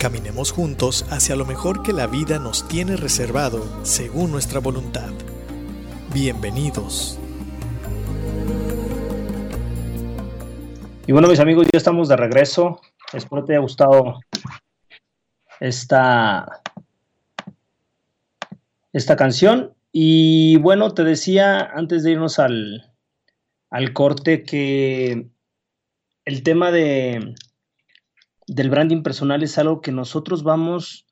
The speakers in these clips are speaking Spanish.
Caminemos juntos hacia lo mejor que la vida nos tiene reservado según nuestra voluntad. Bienvenidos. Y bueno, mis amigos, ya estamos de regreso. Espero te haya gustado esta, esta canción. Y bueno, te decía antes de irnos al, al corte que el tema de, del branding personal es algo que nosotros vamos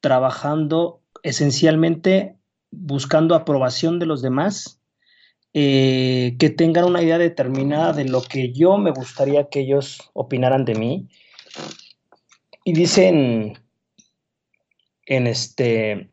trabajando esencialmente buscando aprobación de los demás, eh, que tengan una idea determinada de lo que yo me gustaría que ellos opinaran de mí. Y dicen en este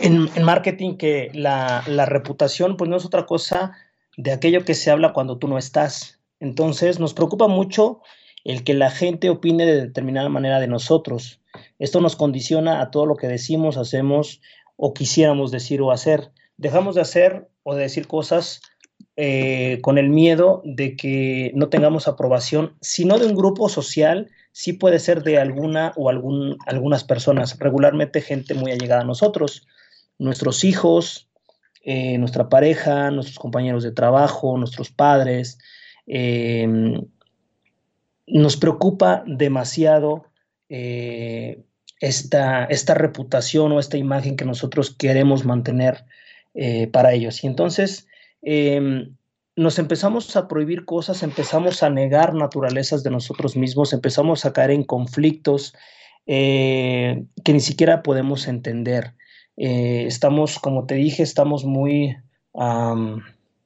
en, marketing que la, la, reputación pues no es otra cosa de aquello que se habla cuando tú no estás. Entonces nos preocupa mucho el que la gente opine de determinada manera de nosotros. Esto nos condiciona a todo lo que decimos, hacemos o quisiéramos decir o hacer. Dejamos de hacer o de decir cosas eh, con el miedo de que no tengamos aprobación, sino de un grupo social, sí puede ser de alguna o algún, algunas personas, regularmente gente muy allegada a nosotros nuestros hijos, eh, nuestra pareja, nuestros compañeros de trabajo, nuestros padres. Em, nos preocupa demasiado eh, esta, esta, reputación o esta imagen que nosotros queremos mantener eh, para ellos. Y entonces em, nos empezamos a prohibir cosas, empezamos a negar naturalezas de nosotros mismos, empezamos a caer en conflictos que ni siquiera podemos entender. Eh, estamos, como te dije, estamos muy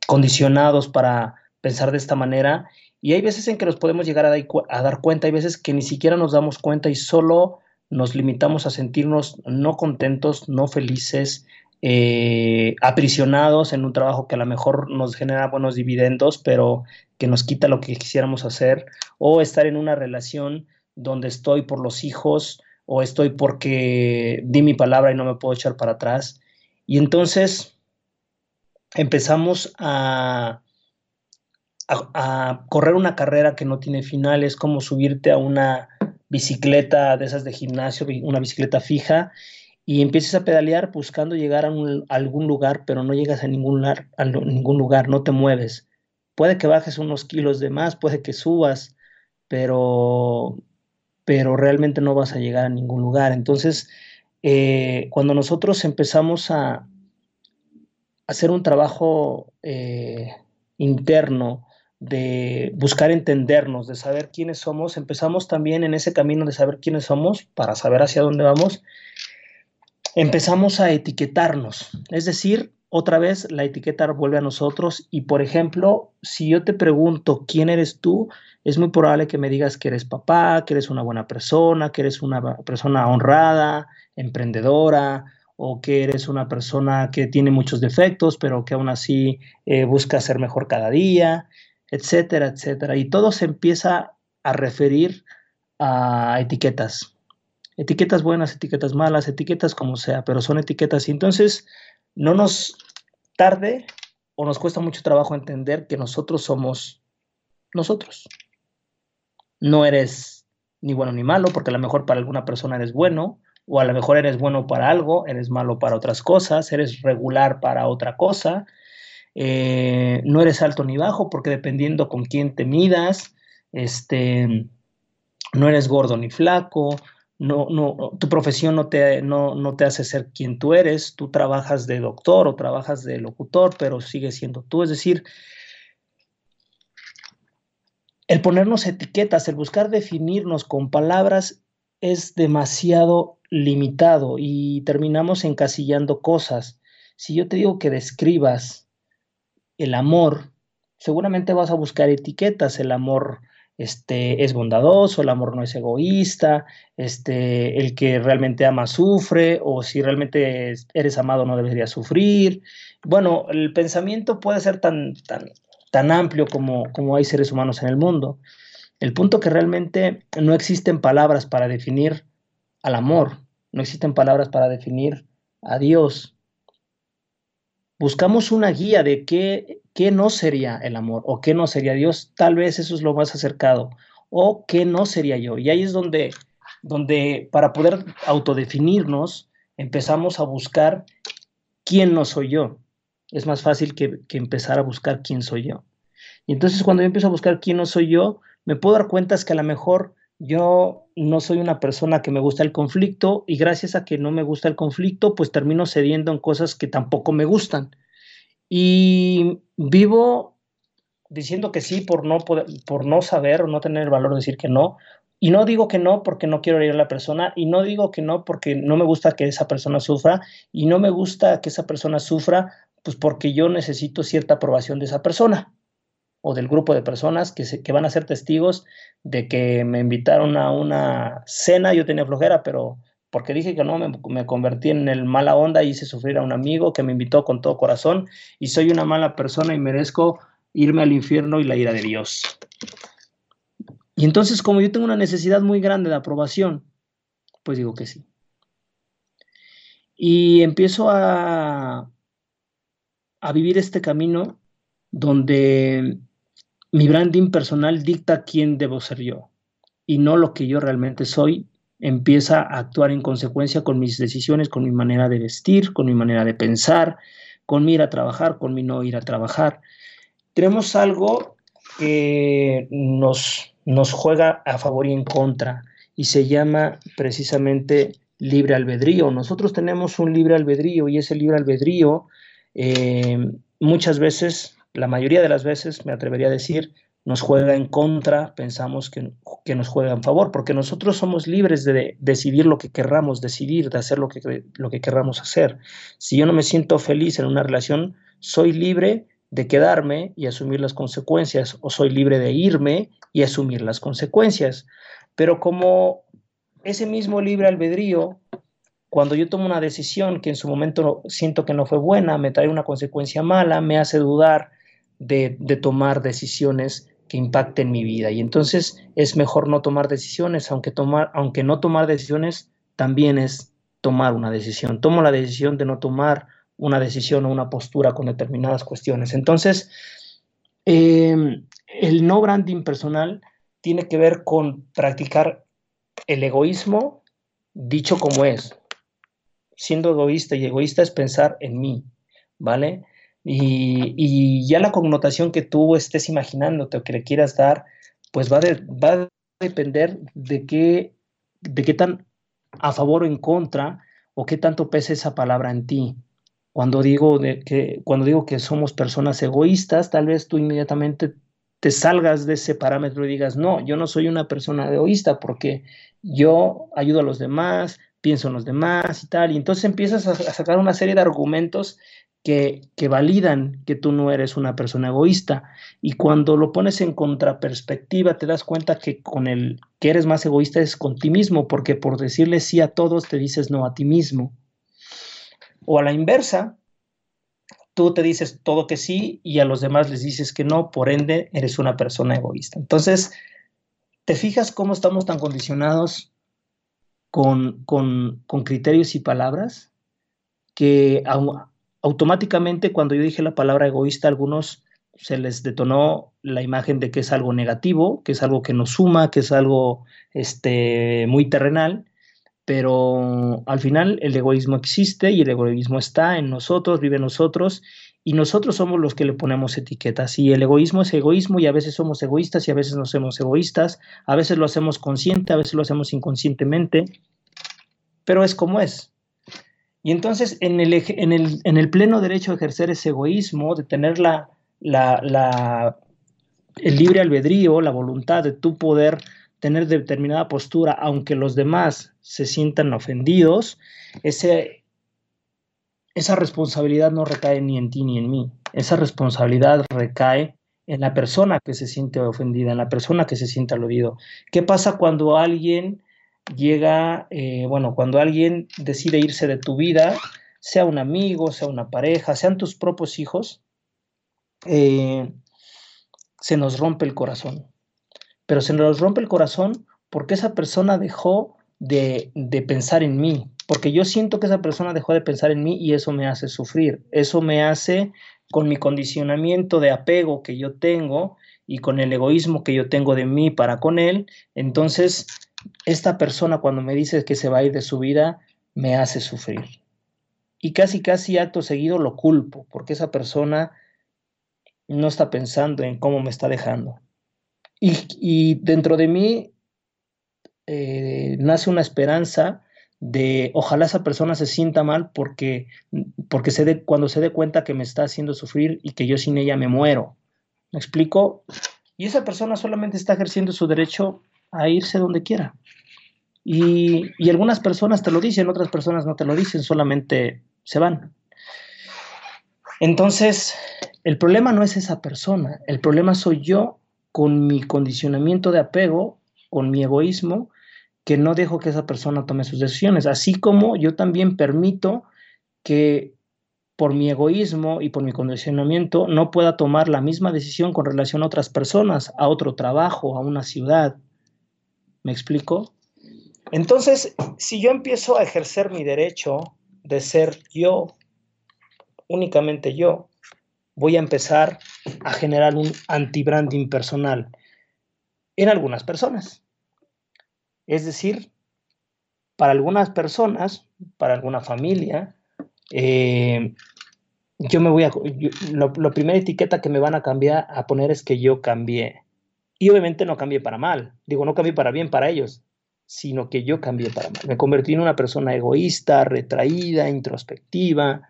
condicionados para pensar de esta manera y hay veces en que nos podemos llegar a, dar cuenta, hay veces que ni siquiera nos damos cuenta y solo nos limitamos a sentirnos no contentos, no felices, eh, aprisionados en un trabajo que a lo mejor nos genera buenos dividendos, pero que nos quita lo que quisiéramos hacer, o estar en una relación donde estoy por los hijos, o estoy porque di mi palabra y no me puedo echar para atrás. Y entonces empezamos a, a, correr una carrera que no tiene final, es como subirte a una bicicleta de esas de gimnasio, una bicicleta fija, y empiezas a pedalear buscando llegar a, algún lugar, pero no llegas a ningún, lugar, a ningún lugar, no te mueves. Puede que bajes unos kilos de más, puede que subas, pero pero realmente no vas a llegar a ningún lugar. Entonces, eh, cuando nosotros empezamos a hacer un trabajo eh, interno, de buscar entendernos, de saber quiénes somos, empezamos también en ese camino de saber quiénes somos para saber hacia dónde vamos, empezamos a etiquetarnos, es decir, otra vez la etiqueta vuelve a nosotros. Y, por ejemplo, si yo te pregunto quién eres tú, es muy probable que me digas que eres papá, que eres una buena persona, que eres una persona honrada, emprendedora, o que eres una persona que tiene muchos defectos, pero que aún así eh, busca ser mejor cada día, etcétera, etcétera. Y todo se empieza a referir a etiquetas. Etiquetas buenas, etiquetas malas, etiquetas como sea, pero son etiquetas. Y entonces no nos tarde o nos cuesta mucho trabajo entender que nosotros somos nosotros. No eres ni bueno ni malo, porque a lo mejor para alguna persona eres bueno, o a lo mejor eres bueno para algo, eres malo para otras cosas, eres regular para otra cosa. Eh, no eres alto ni bajo, porque dependiendo con quién te midas, este, no eres gordo ni flaco, no, no, tu profesión no te, no, no te hace ser quien tú eres, tú trabajas de doctor o trabajas de locutor, pero sigues siendo tú. Es decir, el ponernos etiquetas, el buscar definirnos con palabras es demasiado limitado y terminamos encasillando cosas. Si yo te digo que describas el amor, seguramente vas a buscar etiquetas, el amor este, es bondadoso, el amor no es egoísta, este, el que realmente ama sufre, o si realmente eres amado no deberías sufrir. Bueno, el pensamiento puede ser tan, tan, tan amplio como, como hay seres humanos en el mundo. El punto que realmente no existen palabras para definir al amor, no existen palabras para definir a Dios. Buscamos una guía de qué, qué no sería el amor o qué no sería Dios. Tal vez eso es lo más acercado. O qué no sería yo. Y ahí es donde, donde para poder autodefinirnos, empezamos a buscar quién no soy yo. Es más fácil que, que empezar a buscar quién soy yo. Y entonces cuando yo empiezo a buscar quién no soy yo, me puedo dar cuenta es que a lo mejor yo no soy una persona que me gusta el conflicto y gracias a que no me gusta el conflicto, pues termino cediendo en cosas que tampoco me gustan. Y vivo diciendo que sí por no, por no saber o no tener el valor de decir que no. Y no digo que no porque no quiero herir a la persona, y no digo que no porque no me gusta que esa persona sufra, y no me gusta que esa persona sufra, pues porque yo necesito cierta aprobación de esa persona o del grupo de personas que, que van a ser testigos de que me invitaron a una cena, yo tenía flojera, pero porque dije que no, me, convertí en el mala onda, hice sufrir a un amigo que me invitó con todo corazón y soy una mala persona y merezco irme al infierno y la ira de Dios. Y entonces, como yo tengo una necesidad muy grande de aprobación, pues digo que sí. Y empiezo a, a vivir este camino donde mi branding personal dicta quién debo ser yo y no lo que yo realmente soy. Empieza a actuar en consecuencia con mis decisiones, con mi manera de vestir, con mi manera de pensar, con mi ir a trabajar, con mi no ir a trabajar. Tenemos algo que nos, nos juega a favor y en contra y se llama precisamente libre albedrío. Nosotros tenemos un libre albedrío y ese libre albedrío eh, muchas veces la mayoría de las veces, me atrevería a decir, nos juega en contra, pensamos que, que, nos juega en favor, porque nosotros somos libres de decidir lo que querramos decidir, de hacer lo que, lo que querramos hacer. Si yo no me siento feliz en una relación, soy libre de quedarme y asumir las consecuencias, o soy libre de irme y asumir las consecuencias. Pero como ese mismo libre albedrío cuando yo tomo una decisión que en su momento siento que no fue buena, me trae una consecuencia mala, me hace dudar de, tomar decisiones que impacten mi vida. Y entonces es mejor no tomar decisiones, aunque, tomar, aunque no tomar decisiones también es tomar una decisión. Tomo la decisión de no tomar una decisión o una postura con determinadas cuestiones. Entonces, em, el no branding personal tiene que ver con practicar el egoísmo dicho como es. Siendo egoísta y egoísta es pensar en mí, ¿vale? Y, ya la connotación que tú estés imaginándote o que le quieras dar, pues va, va a depender de qué, de qué tan a favor o en contra o qué tanto pesa esa palabra en ti. Cuando digo, de que, cuando digo que somos personas egoístas, tal vez tú inmediatamente te salgas de ese parámetro y digas, no, yo no soy una persona egoísta porque yo ayudo a los demás, pienso en los demás y tal. Y entonces empiezas a sacar una serie de argumentos que, validan que tú no eres una persona egoísta. Y cuando lo pones en contraperspectiva, te das cuenta que con el que eres más egoísta es con ti mismo, porque por decirle sí a todos te dices no a ti mismo. O a la inversa, tú te dices todo que sí y a los demás les dices que no, por ende eres una persona egoísta. Entonces, ¿te fijas cómo estamos tan condicionados con, con, con criterios y palabras? que automáticamente cuando yo dije la palabra egoísta, algunos se les detonó la imagen de que es algo negativo, que es algo que nos suma, que es algo este, muy terrenal, pero al final el egoísmo existe y el egoísmo está en nosotros, vive en nosotros y nosotros somos los que le ponemos etiquetas. Y el egoísmo es egoísmo y a veces somos egoístas y a veces no somos egoístas, a veces lo hacemos consciente, a veces lo hacemos inconscientemente, pero es como es. Y entonces, en el, en el, en el pleno derecho a ejercer ese egoísmo, de tener la, la, el libre albedrío, la voluntad de tu poder tener determinada postura, aunque los demás se sientan ofendidos, ese, esa responsabilidad no recae ni en ti ni en mí. Esa responsabilidad recae en la persona que se siente ofendida, en la persona que se siente aludido. ¿Qué pasa cuando alguien llega, eh, bueno, cuando alguien decide irse de tu vida, sea un amigo, sea una pareja, sean tus propios hijos, eh, se nos rompe el corazón. Pero se nos rompe el corazón porque esa persona dejó de, de pensar en mí, porque yo siento que esa persona dejó de pensar en mí y eso me hace sufrir, eso me hace con mi condicionamiento de apego que yo tengo y con el egoísmo que yo tengo de mí para con él, entonces esta persona cuando me dice que se va a ir de su vida, me hace sufrir. Y casi, casi acto seguido lo culpo, porque esa persona no está pensando en cómo me está dejando. Y, dentro de mí eh, nace una esperanza de ojalá esa persona se sienta mal porque, porque se cuando se dé cuenta que me está haciendo sufrir y que yo sin ella me muero. ¿Me explico? Y esa persona solamente está ejerciendo su derecho a irse donde quiera. Y, y algunas personas te lo dicen, otras personas no te lo dicen, solamente se van. Entonces, el problema no es esa persona, el problema soy yo con mi condicionamiento de apego, con mi egoísmo, que no dejo que esa persona tome sus decisiones, así como yo también permito que por mi egoísmo y por mi condicionamiento no pueda tomar la misma decisión con relación a otras personas, a otro trabajo, a una ciudad. ¿Me explico? Entonces, si yo empiezo a ejercer mi derecho de ser yo, únicamente yo, voy a empezar a generar un anti-branding personal en algunas personas. Es decir, para algunas personas, para alguna familia, eh, yo me voy a... la primera etiqueta que me van a cambiar a poner es que yo cambié. Y obviamente no cambié para mal. Digo, no cambié para bien para ellos, sino que yo cambié para mal. Me convertí en una persona egoísta, retraída, introspectiva.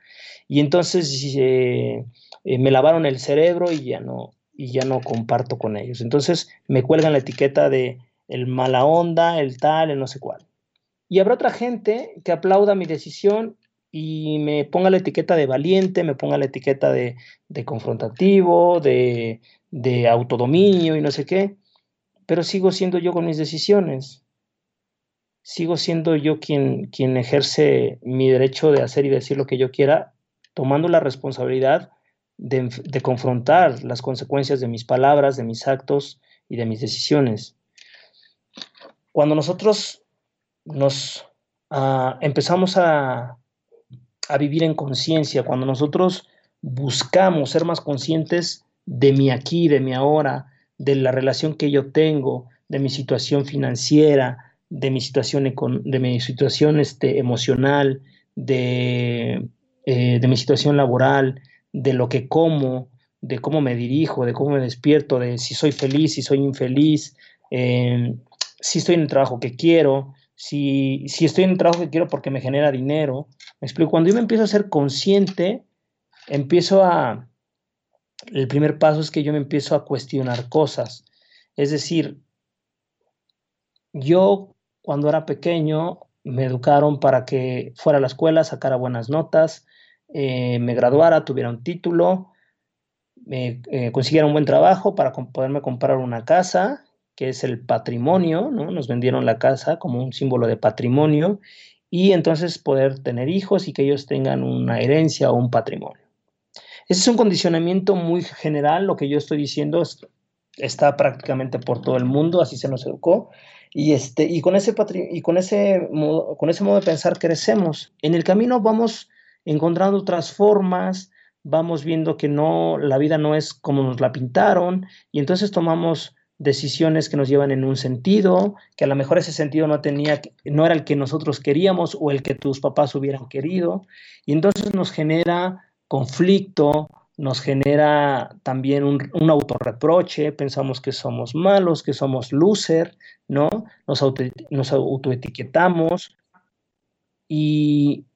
Y entonces eh, me lavaron el cerebro y ya no, y ya no comparto con ellos. Entonces me cuelgan la etiqueta de el mala onda, el tal, el no sé cuál. Y habrá otra gente que aplauda mi decisión y me ponga la etiqueta de valiente, me ponga la etiqueta de, confrontativo, de, de autodominio y no sé qué, pero sigo siendo yo con mis decisiones. Sigo siendo yo quien, quien ejerce mi derecho de hacer y decir lo que yo quiera, tomando la responsabilidad de, de confrontar las consecuencias de mis palabras, de mis actos y de mis decisiones. Cuando nosotros nos ah, empezamos a, a vivir en conciencia, cuando nosotros buscamos ser más conscientes de mi aquí, de mi ahora, de la relación que yo tengo, de mi situación financiera, de mi situación, de mi situación este, emocional, de, eh, de, mi situación laboral, de lo que como, de cómo me dirijo, de cómo me despierto, de si soy feliz, si soy infeliz, eh, si estoy en el trabajo que quiero, si, si estoy en el trabajo que quiero porque me genera dinero. Me explico, cuando yo me empiezo a ser consciente, empiezo a... El primer paso es que yo me empiezo a cuestionar cosas. Es decir, yo cuando era pequeño me educaron para que fuera a la escuela, sacara buenas notas, eh, me graduara, tuviera un título, me eh, consiguiera un buen trabajo para poderme comprar una casa que es el patrimonio, ¿no? Nos vendieron la casa como un símbolo de patrimonio y entonces poder tener hijos y que ellos tengan una herencia o un patrimonio. Ese es un condicionamiento muy general, lo que yo estoy diciendo está prácticamente por todo el mundo, así se nos educó. Y, este, y, con, ese y con, ese modo, con ese modo de pensar crecemos. En el camino vamos encontrando otras formas, vamos viendo que no, la vida no es como nos la pintaron y entonces tomamos decisiones que nos llevan en un sentido, que a lo mejor ese sentido no tenía, no era el que nosotros queríamos o el que tus papás hubieran querido, y entonces nos genera conflicto, nos genera también un, un autorreproche, pensamos que somos malos, que somos loser, ¿no? Nos, auto, nos autoetiquetamos y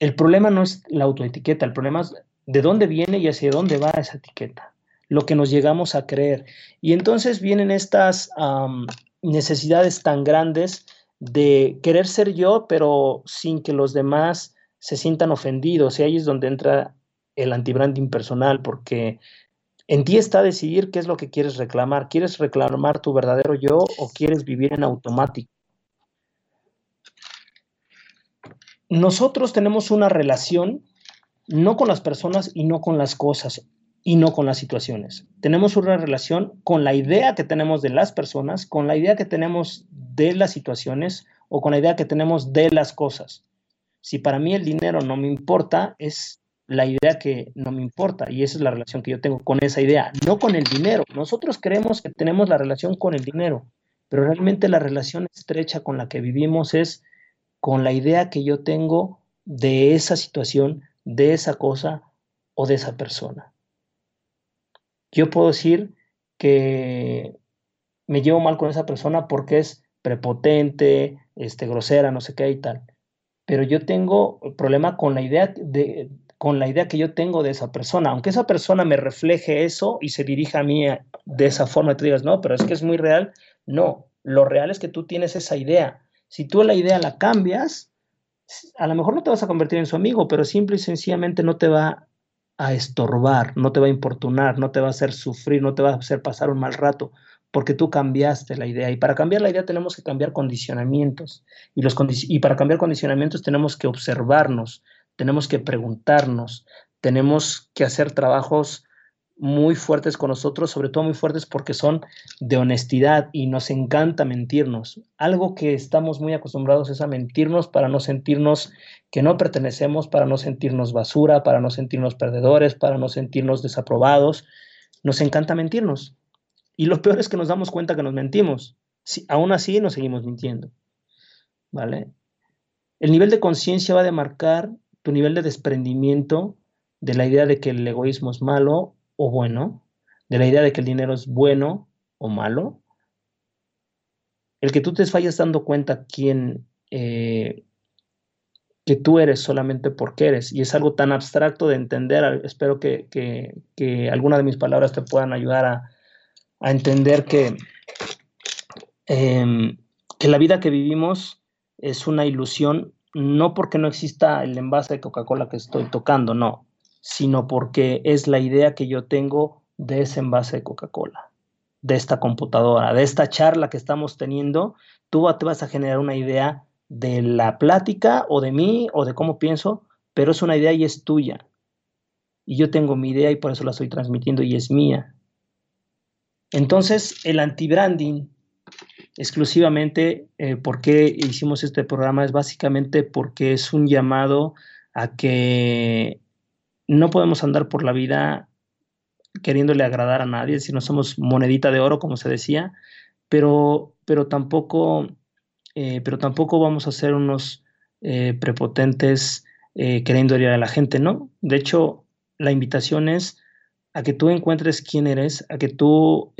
el problema no es la autoetiqueta, el problema es de dónde viene y hacia dónde va esa etiqueta lo que nos llegamos a creer. Y entonces vienen estas necesidades tan grandes de querer ser yo, pero sin que los demás se sientan ofendidos. Y ahí es donde entra el anti-branding personal, porque En ti está decidir qué es lo que quieres reclamar. ¿Quieres reclamar tu verdadero yo o quieres vivir en automático? Nosotros tenemos una relación no con las personas y no con las cosas y no con las situaciones. Tenemos una relación con la idea que tenemos de las personas, con la idea que tenemos de las situaciones o con la idea que tenemos de las cosas. Si para mí el dinero no me importa, es la idea que no me importa y esa es la relación que yo tengo con esa idea, no con el dinero. Nosotros creemos que tenemos la relación con el dinero, pero realmente la relación estrecha con la que vivimos es con la idea que yo tengo de esa situación, de esa cosa o de esa persona. Yo puedo decir que me llevo mal con esa persona porque es prepotente, este, grosera, no sé qué y tal. Pero yo tengo problema con la idea de, con la idea que yo tengo de esa persona. Aunque esa persona me refleje eso y se dirija a mí de esa forma, tú digas, no, pero es que es muy real. No, lo real es que tú tienes esa idea. Si tú la idea la cambias, a lo mejor no te vas a convertir en su amigo, pero simple y sencillamente no te va a estorbar, no te va a importunar, no te va a hacer sufrir, no te va a hacer pasar un mal rato, porque tú cambiaste la idea. Y para cambiar la idea tenemos que cambiar condicionamientos. Y, los y para cambiar condicionamientos tenemos que observarnos, tenemos que preguntarnos, tenemos que hacer trabajos muy fuertes con nosotros, sobre todo muy fuertes porque son de honestidad y nos encanta mentirnos. Algo que estamos muy acostumbrados es a mentirnos para no sentirnos que no pertenecemos, para no sentirnos basura, para no sentirnos perdedores, para no sentirnos desaprobados. Nos encanta mentirnos. Y lo peor es que nos damos cuenta que nos mentimos. Si, aún así nos seguimos mintiendo. ¿Vale? El nivel de conciencia va a demarcar tu nivel de desprendimiento de la idea de que el egoísmo es malo o bueno, de la idea de que el dinero es bueno o malo, el que tú te vayas dando cuenta quién, eh, que tú eres solamente porque eres, y es algo tan abstracto de entender, espero que, que, alguna de mis palabras te puedan ayudar a, entender que, em, que la vida que vivimos es una ilusión no porque no exista el envase de Coca-Cola que estoy tocando, no, sino porque es la idea que yo tengo de ese envase de Coca-Cola, de esta computadora, de esta charla que estamos teniendo, tú te vas a generar una idea de la plática o de mí o de cómo pienso, pero es una idea y es tuya. Y yo tengo mi idea y por eso la estoy transmitiendo y es mía. Entonces, el anti-branding exclusivamente eh, por qué hicimos este programa es básicamente porque es un llamado a que no podemos andar por la vida queriéndole agradar a nadie, si no somos monedita de oro, como se decía, pero, pero, tampoco, eh, pero tampoco vamos a ser unos eh, prepotentes queriendo ir a la gente, ¿no? De hecho, la invitación es a que tú encuentres quién eres, a que tú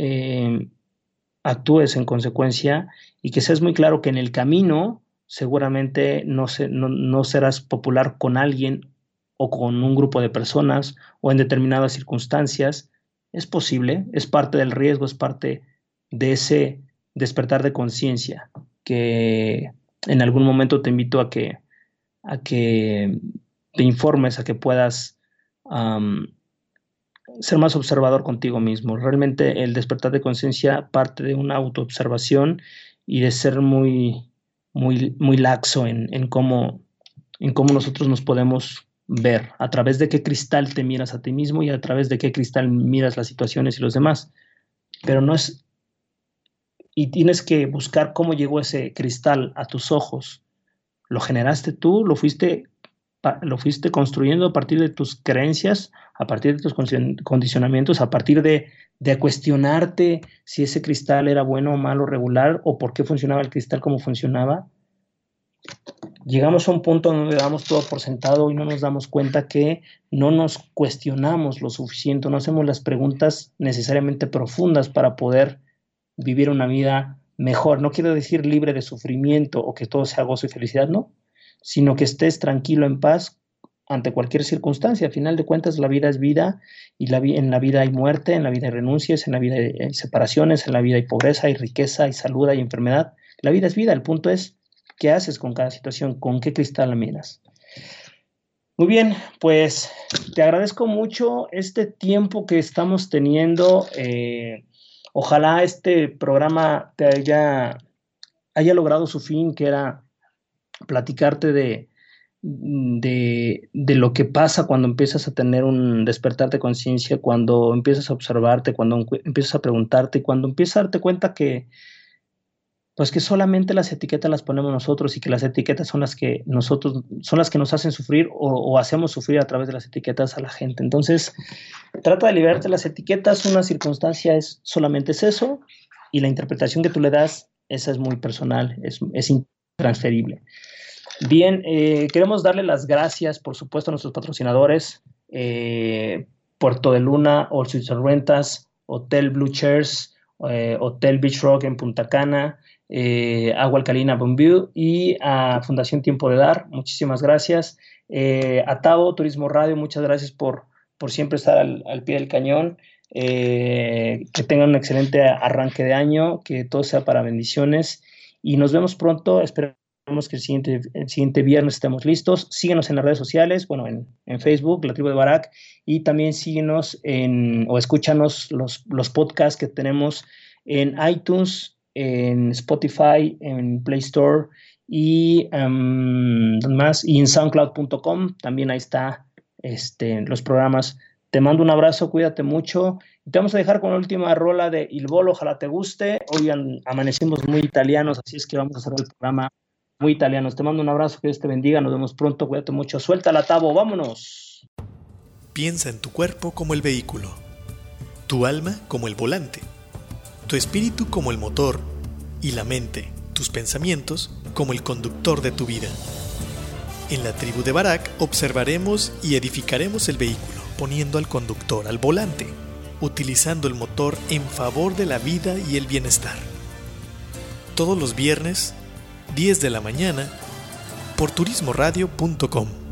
actúes en consecuencia y que seas muy claro que en el camino seguramente no, no, serás popular con alguien o con un grupo de personas o en determinadas circunstancias. Es posible, es parte del riesgo, es parte de ese despertar de conciencia que en algún momento te invito a que, a que te informes, a que puedas ser más observador contigo mismo. Realmente el despertar de conciencia parte de una autoobservación y de ser muy, muy, muy laxo en, en, cómo, en cómo nosotros nos podemos ver, a través de qué cristal te miras a ti mismo y a través de qué cristal miras las situaciones y los demás. Pero no es... Y tienes que buscar cómo llegó ese cristal a tus ojos. ¿Lo generaste tú? ¿Lo fuiste lo fuiste construyendo a partir de tus creencias, a partir de tus condicionamientos, a partir de, cuestionarte si ese cristal era bueno o malo, regular, o por qué funcionaba el cristal como funcionaba. Llegamos a un punto donde damos todo por sentado y no nos damos cuenta que no nos cuestionamos lo suficiente, no hacemos las preguntas necesariamente profundas para poder vivir una vida mejor. No quiero decir libre de sufrimiento o que todo sea gozo y felicidad, no, sino que estés tranquilo, en paz ante cualquier circunstancia. A final de cuentas, la vida es vida y la, en la vida hay muerte, en la vida hay renuncias, en la vida hay separaciones, en la vida hay pobreza, hay riqueza, hay salud, hay enfermedad. La vida es vida. El punto es qué haces con cada situación, con qué cristal la miras. Muy bien, pues te agradezco mucho este tiempo que estamos teniendo. Eh, ojalá este programa te haya, haya logrado su fin, que era platicarte de, de, lo que pasa cuando empiezas a tener un despertar de conciencia, cuando empiezas a observarte, cuando empiezas a preguntarte, cuando empiezas a darte cuenta que, pues que solamente las etiquetas las ponemos nosotros y que las etiquetas son las que nosotros, son las que nos hacen sufrir o, hacemos sufrir a través de las etiquetas a la gente. Entonces, trata de liberarte de las etiquetas, una circunstancia es solamente es eso y la interpretación que tú le das, esa es muy personal, es, es intransferible. Bien, eh, queremos darle las gracias, por supuesto, a nuestros patrocinadores, eh, Puerto de Luna, All Suites Rentas, Hotel Blue Chairs, eh, Hotel Beach Rock en Punta Cana, Agua Alcalina Bonview y a Fundación Tiempo de Dar. Muchísimas gracias. A Tavo Turismo Radio, muchas gracias por, por siempre estar al, pie del cañón. Que tengan un excelente arranque de año, que todo sea para bendiciones y nos vemos pronto. Esperamos que el siguiente, el siguiente viernes estemos listos. Síguenos en las redes sociales, bueno, en, en Facebook, La Tribu de Barak, y también síguenos en, o escúchanos los, los podcasts que tenemos en iTunes, en Spotify, en Play Store y um, más y en soundcloud.com también ahí está este, los programas. Te mando un abrazo, cuídate mucho. Te vamos a dejar con la última rola de Il Bolo, ojalá te guste. Hoy amanecimos muy italianos, así es que vamos a hacer el programa muy italianos. Te mando un abrazo, que Dios te bendiga, nos vemos pronto, cuídate mucho. Suelta la tabo, vámonos. Piensa en tu cuerpo como el vehículo, tu alma como el volante tu espíritu como el motor y la mente, tus pensamientos, como el conductor de tu vida. En la tribu de Barak observaremos y edificaremos el vehículo, poniendo al conductor al volante, utilizando el motor en favor de la vida y el bienestar. Todos los viernes, 10 de la mañana, por turismoradio.com.